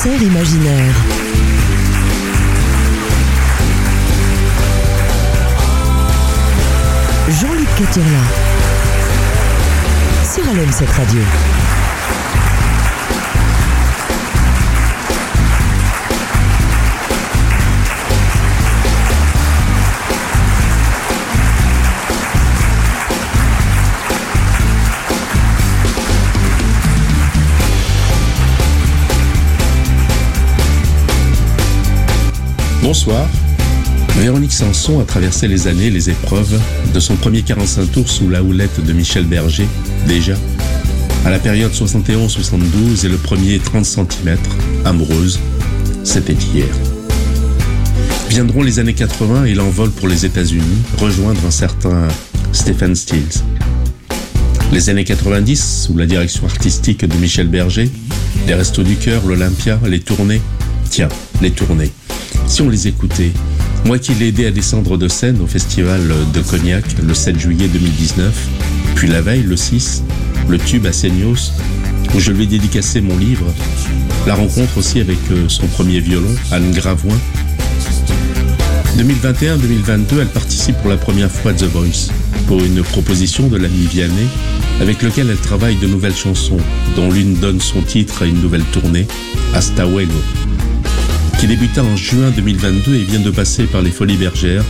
concert imaginaire. Jean-Luc Caturla. Sur LM 7 Radio. Bonsoir. Véronique Sanson a traversé les années, les épreuves, de son premier 45 tours sous la houlette de Michel Berger, déjà, à la période 71-72 et le premier 30 cm, amoureuse, c'était hier. Viendront les années 80 et l'envol pour les États-Unis, rejoindre un certain Stephen Stills. Les années 90, sous la direction artistique de Michel Berger, les Restos du Cœur, l'Olympia, les tournées, tiens, les tournées. Si on les écoutait, moi qui l'ai aidé à descendre de scène au festival de Cognac le 7 juillet 2019, puis la veille, le 6, le tube à Seignos, où je lui ai dédicacé mon livre, la rencontre aussi avec euh, son premier violon, Anne Gravoin. 2021-2022, elle participe pour la première fois à The Voice, pour une proposition de l'ami Vianney, avec lequel elle travaille de nouvelles chansons, dont l'une donne son titre à une nouvelle tournée, Hasta Luego qui débuta en juin 2022 et vient de passer par les Folies Bergères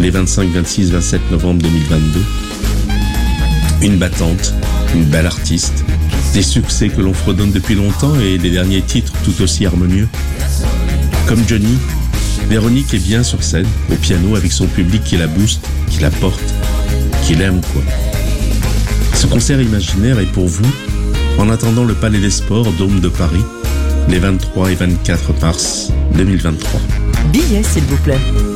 les 25, 26, 27 novembre 2022. Une battante, une belle artiste, des succès que l'on fredonne depuis longtemps et des derniers titres tout aussi harmonieux. Comme Johnny, Véronique est bien sur scène, au piano, avec son public qui la booste, qui la porte, qui l'aime quoi. Ce concert imaginaire est pour vous, en attendant le Palais des Sports, Dôme de Paris, les 23 et 24 mars 2023. Billets, s'il vous plaît.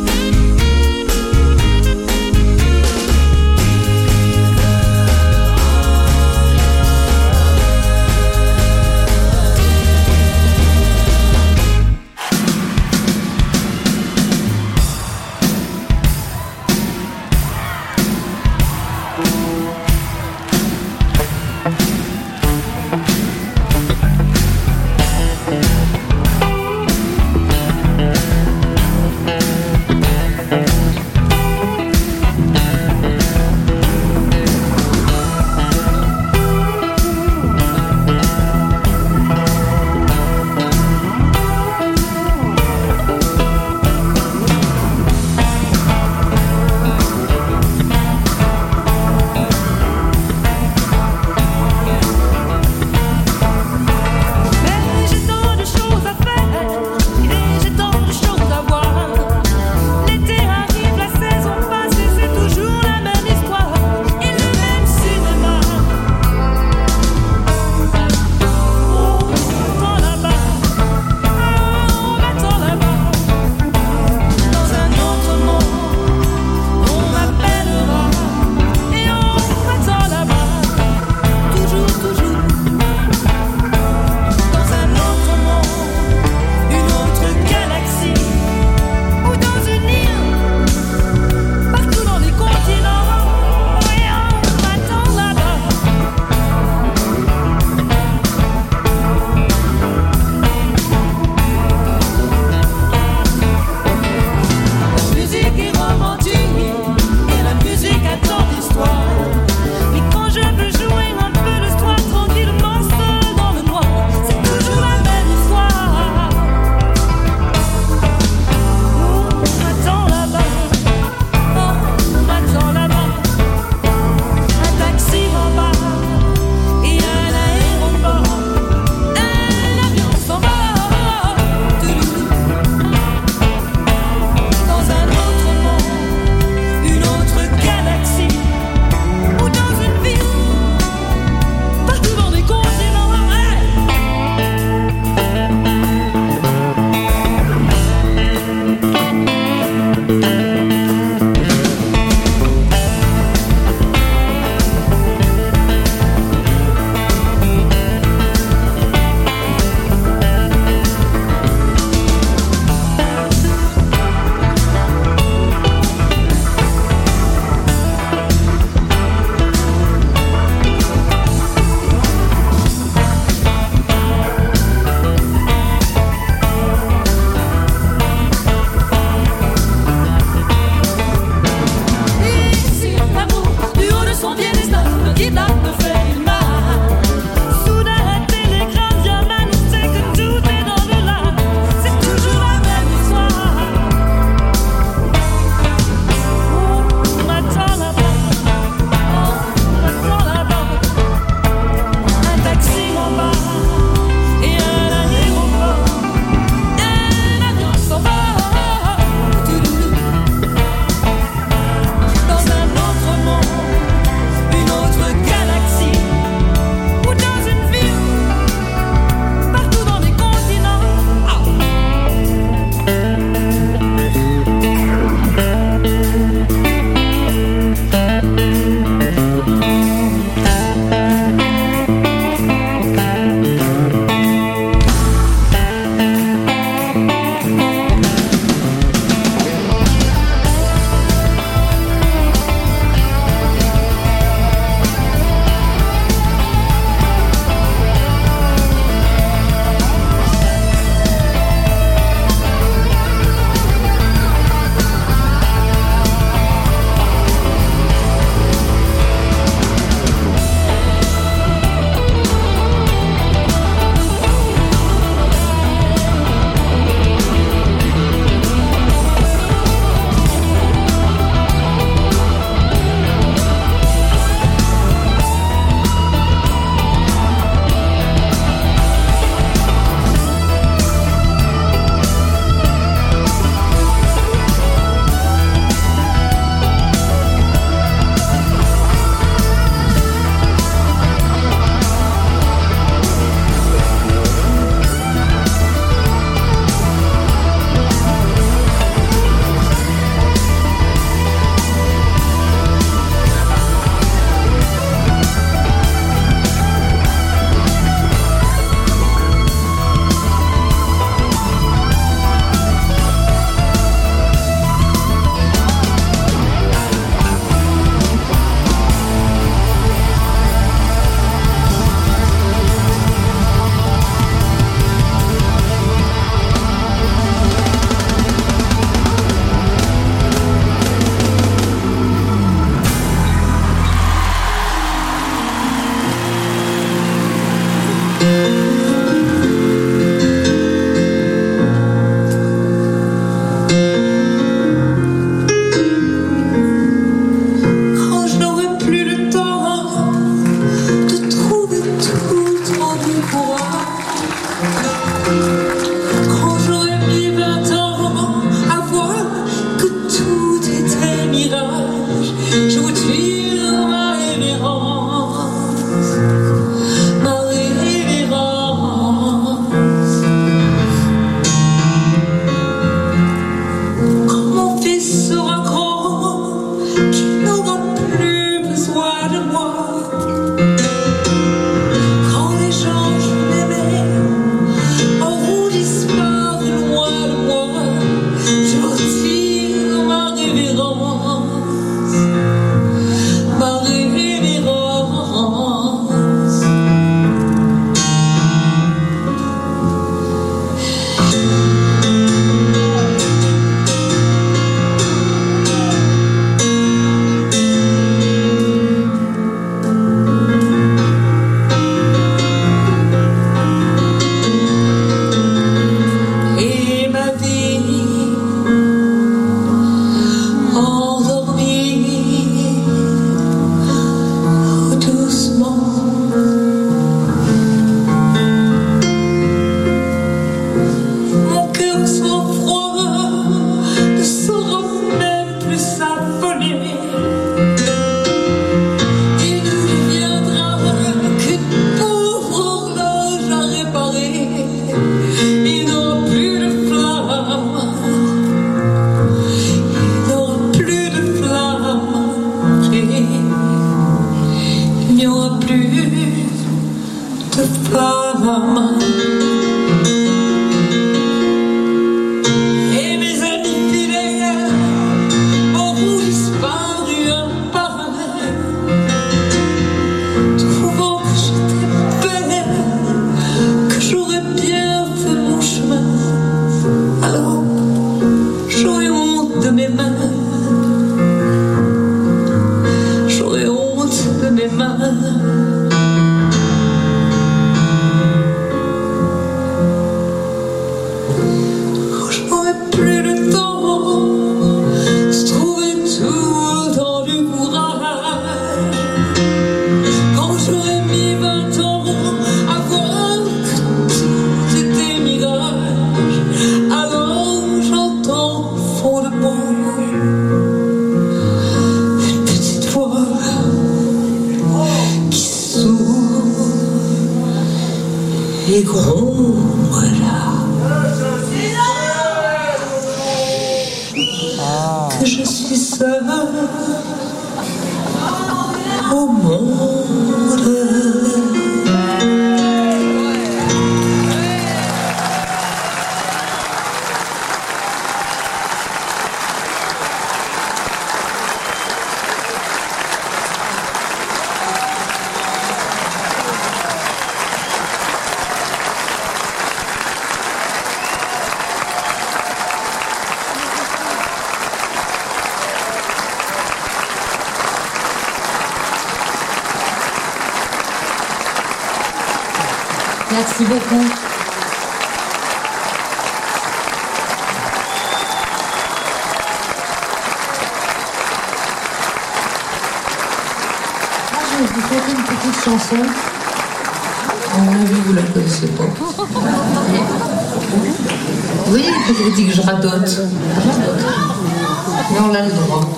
Merci beaucoup. Je vais vous faire une petite chanson. À mon avis, vous la connaissez pas. Oui, que je vous dis que je radote? Mais on a le droit.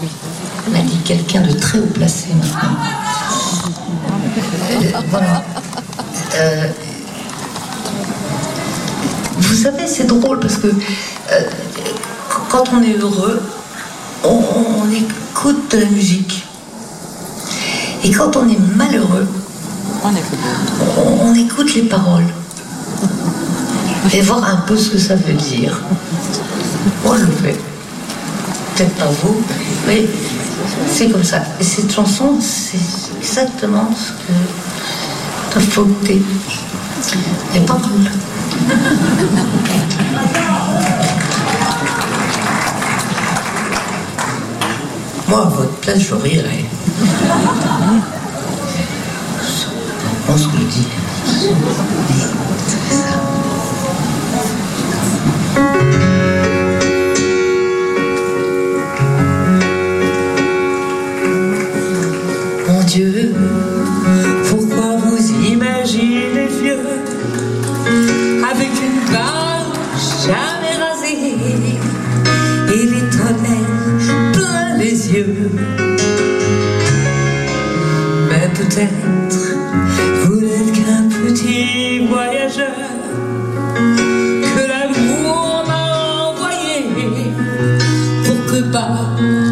On a dit quelqu'un de très haut placé maintenant. Euh, voilà. Euh, savez, c'est drôle parce que euh, quand on est heureux, on, on écoute de la musique. Et quand on est malheureux, on, on écoute les paroles. Et voir un peu ce que ça veut dire. Moi, je le fais. Peut-être pas vous, mais c'est comme ça. Et cette chanson, c'est exactement ce que t'as fauté. Les paroles. Moi, à votre place, je rirais. On se le dit. Jamais rasée et les tonnerres plein les yeux. Mais peut-être vous n'êtes qu'un petit voyageur que l'amour m'a envoyé pour que batte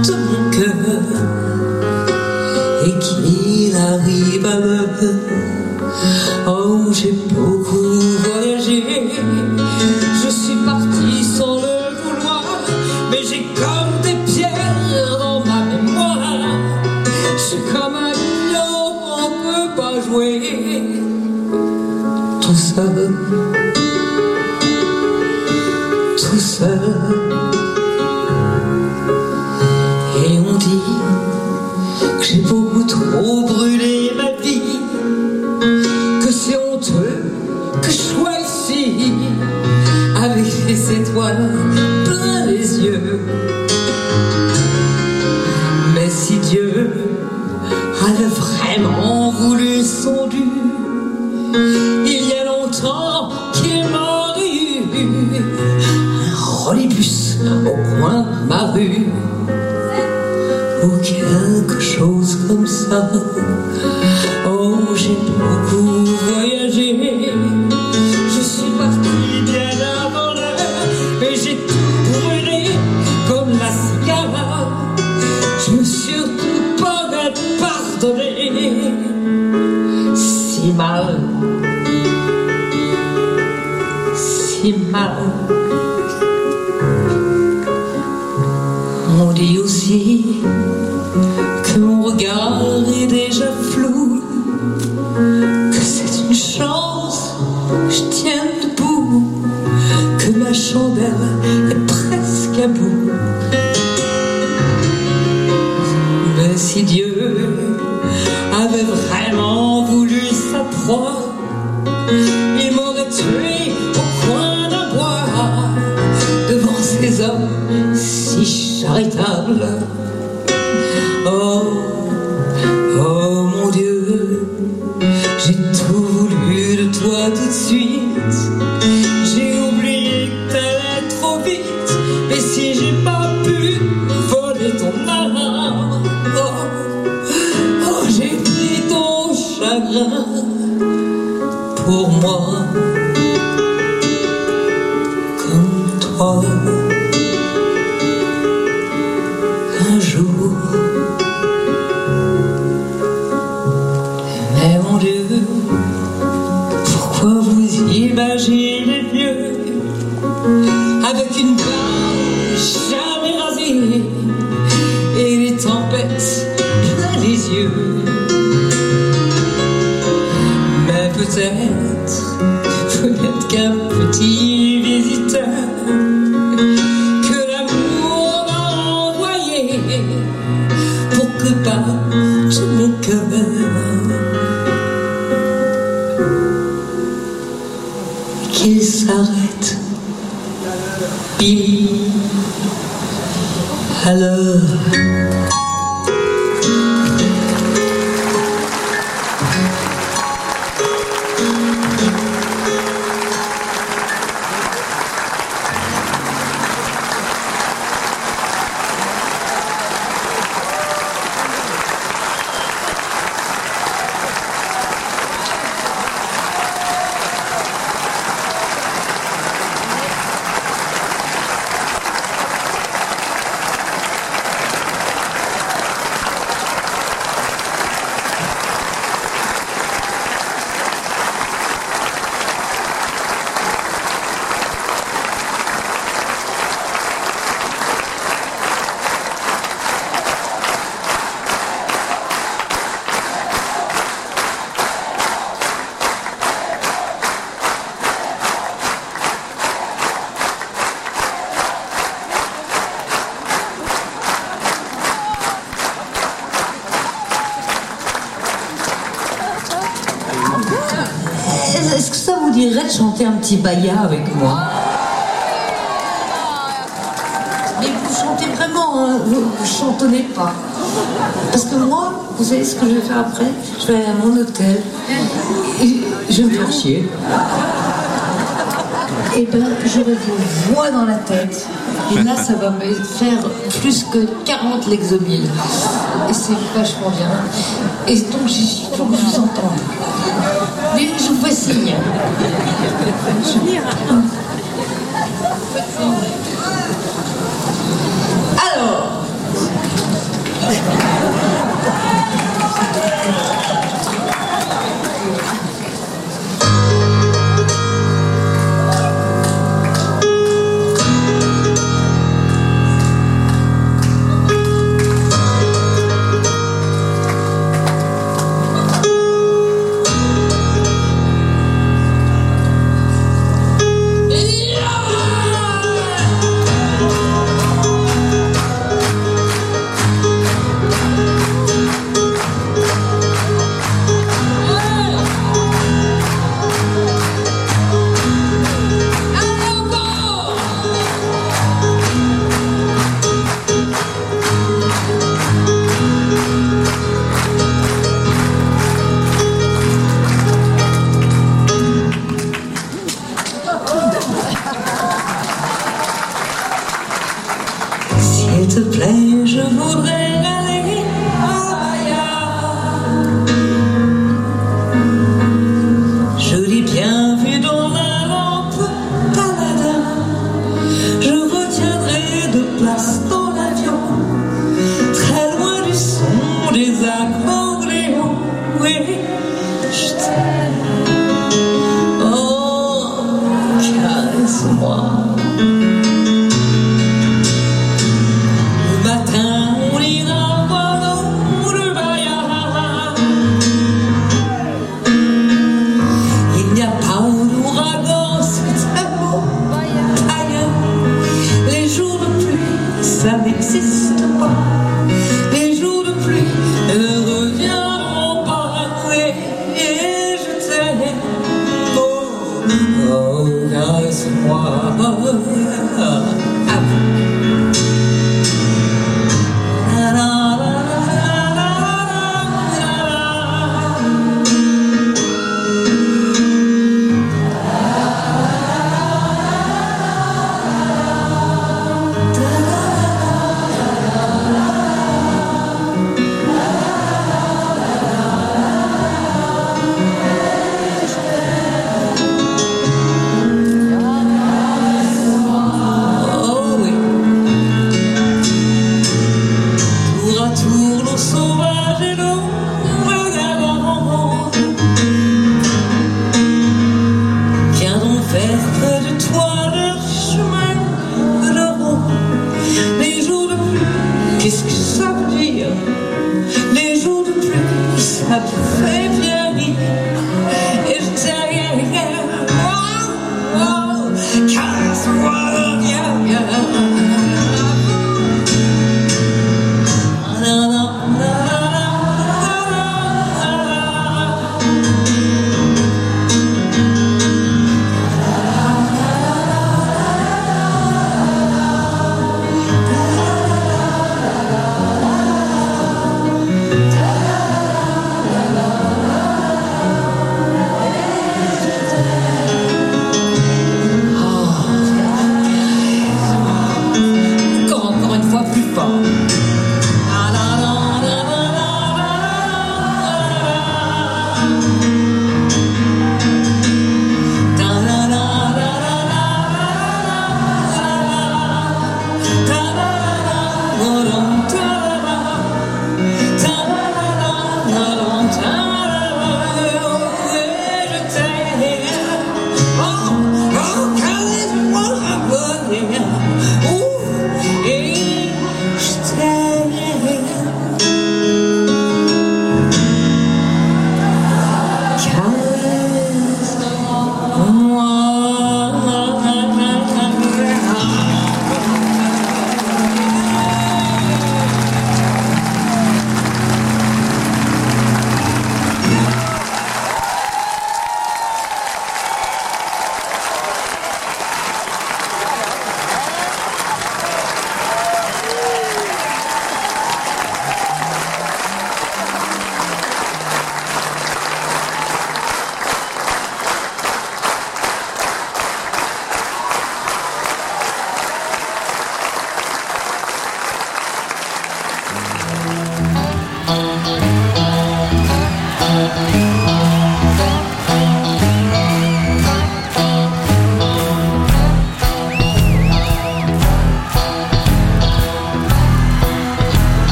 chanter un petit baya avec moi Mais vous chantez vraiment, hein, vous, vous chantonnez pas. Parce que moi, vous savez ce que je vais faire après? Je vais aller à mon hôtel. Et je vais me faire chier. Et ben, j'aurai vos voix dans la tête. Et là, ça va me faire plus que 40 l'exomile. Et c'est vachement bien. Et donc, il faut que je vous entende. Je vous fais signe. Alors.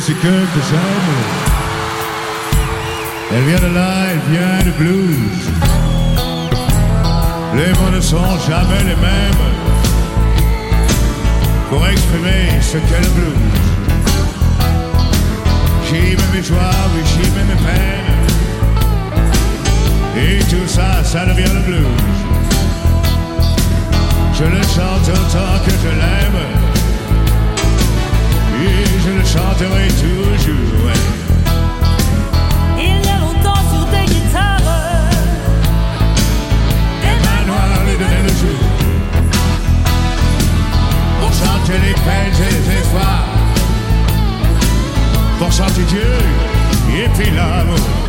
C'est. Elle vient de là, elle vient de blues. Les mots ne sont jamais les mêmes pour exprimer ce qu'est le blues. J'y mets mes joies, oui, j'y mets mes peines. Et tout ça, ça devient le blues. Je le chante autant que je l'aime je le chanterai toujours. Il y a longtemps sur tes guitares, des mains noires lui donnaient le jour. Pour chanter les peines et les efforts, pour chanter Dieu et puis l'amour.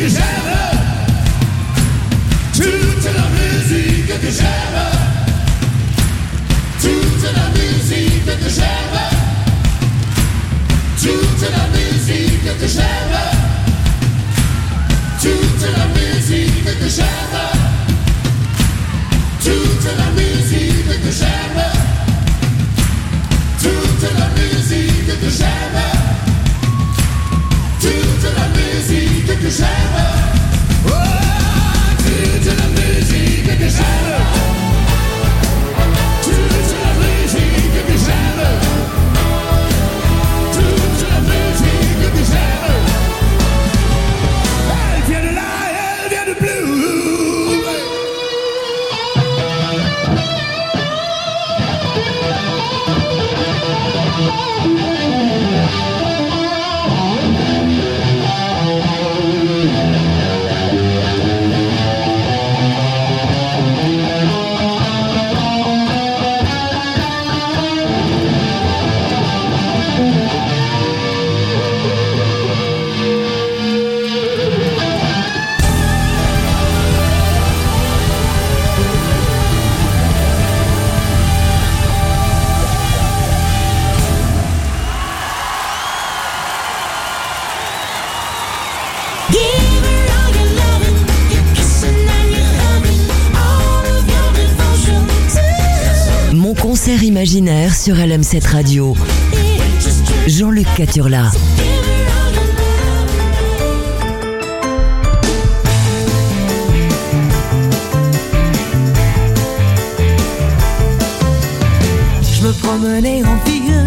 que toute la musique que j'aime, toute la musique que j'aime, toute la musique que j'aime, toute la musique que j'aime, toute la musique que j'aime, toute la musique que j'aime. Geschäfte. Oh, music, der Musik, Geschäfte. Imaginaire sur LM7 Radio. Jean-Luc Caturla. Je me promenais en ville.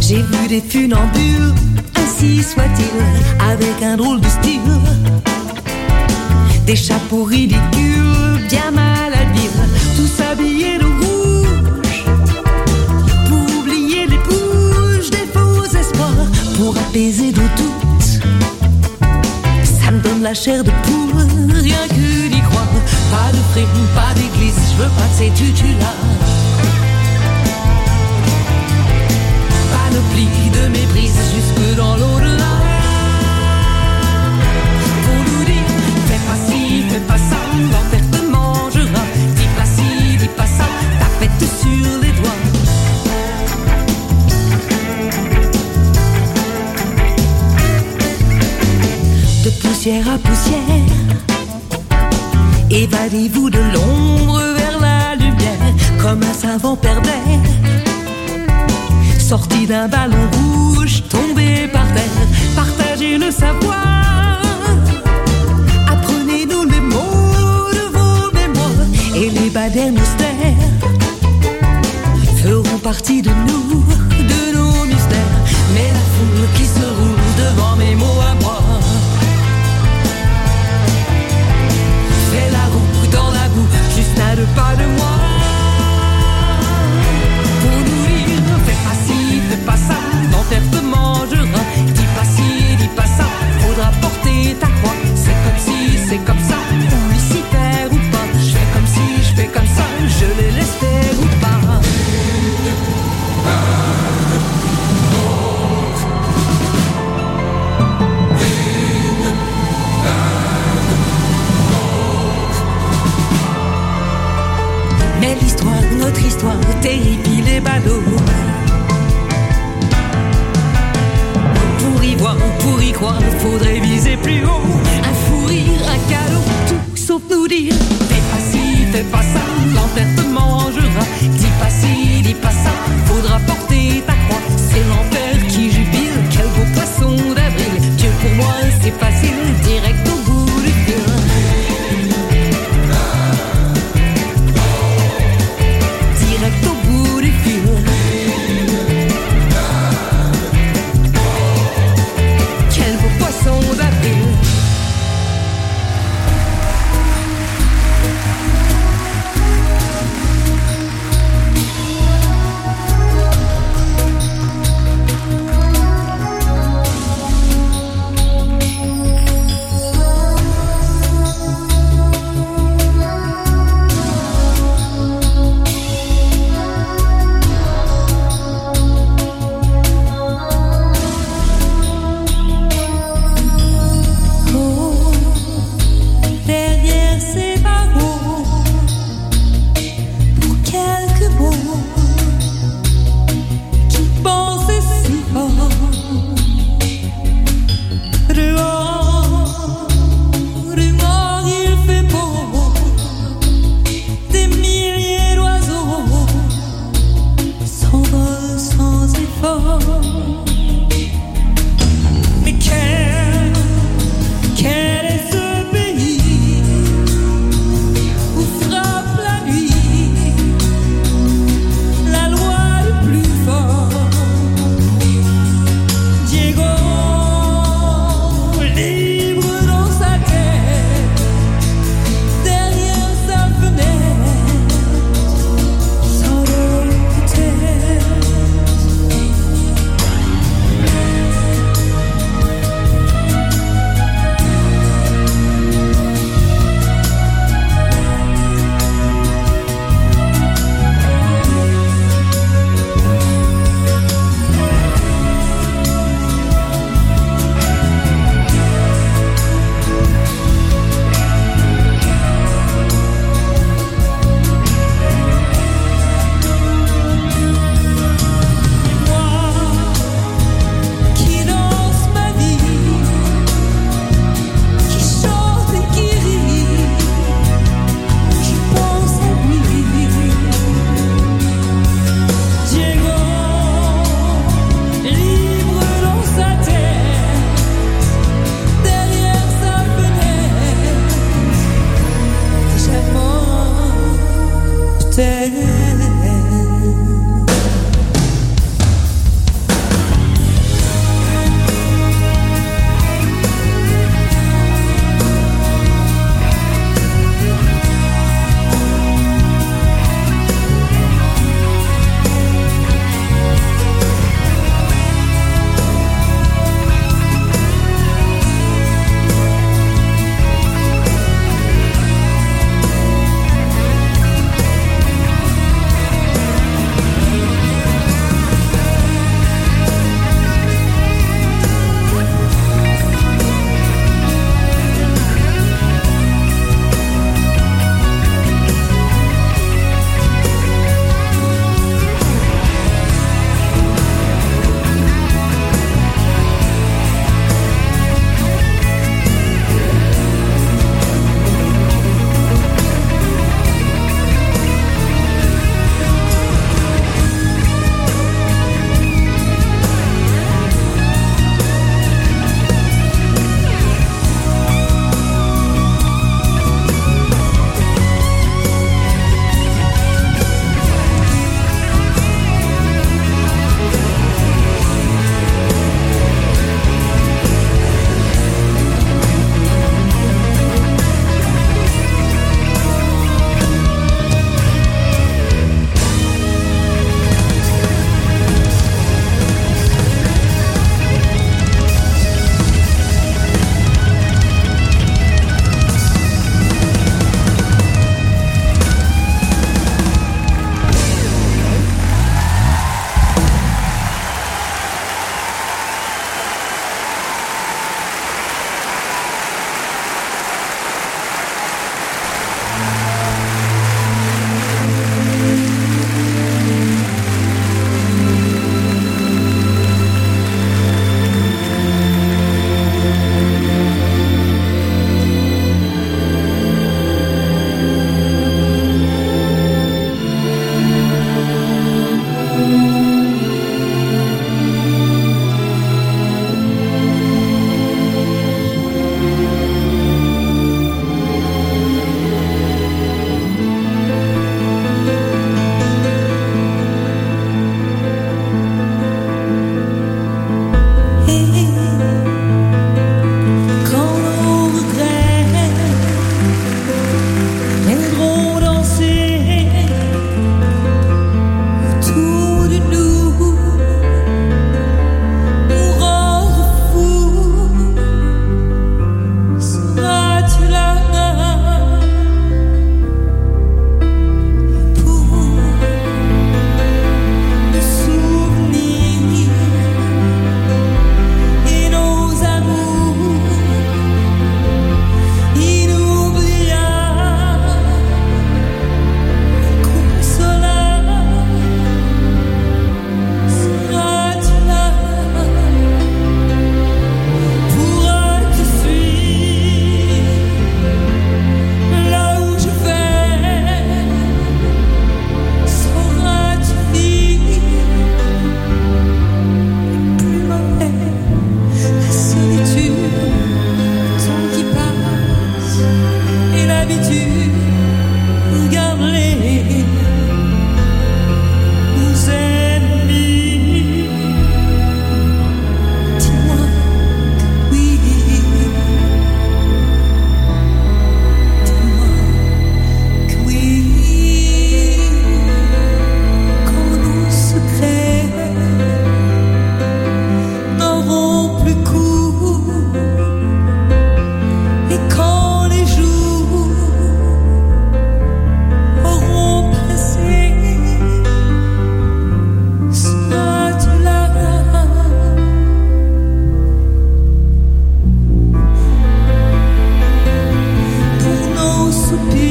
J'ai vu des funambules, ainsi soit-il, avec un drôle de style. Des chapeaux ridicules, bien mal tous habillés de rouge. Pour apaiser nos doutes. Ça me donne la chair de poule, rien que d'y croire. Pas de frime, pas d'église, je veux pas de ces tutus-là. Panoplie de méprise jusque dans l'au-delà. Pour nous dire, fais pas ci, fais pas ça, l'enfer te poussière à poussière, évadez-vous de l'ombre vers la lumière, comme un savant perdait sorti d'un ballon rouge, tombé par terre, partagez le savoir. Apprenez-nous les mots de vos mémoires et les badères austères feront partie de nous, de nos mystères. Mais la foule qui se roule devant mes mots à pas de moi. Pour nous dire, fais pas ci, fais pas ça, l'enfer te mangera. Dis pas ci, dis pas ça, faudra porter ta croix. C'est comme si, c'est comme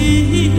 see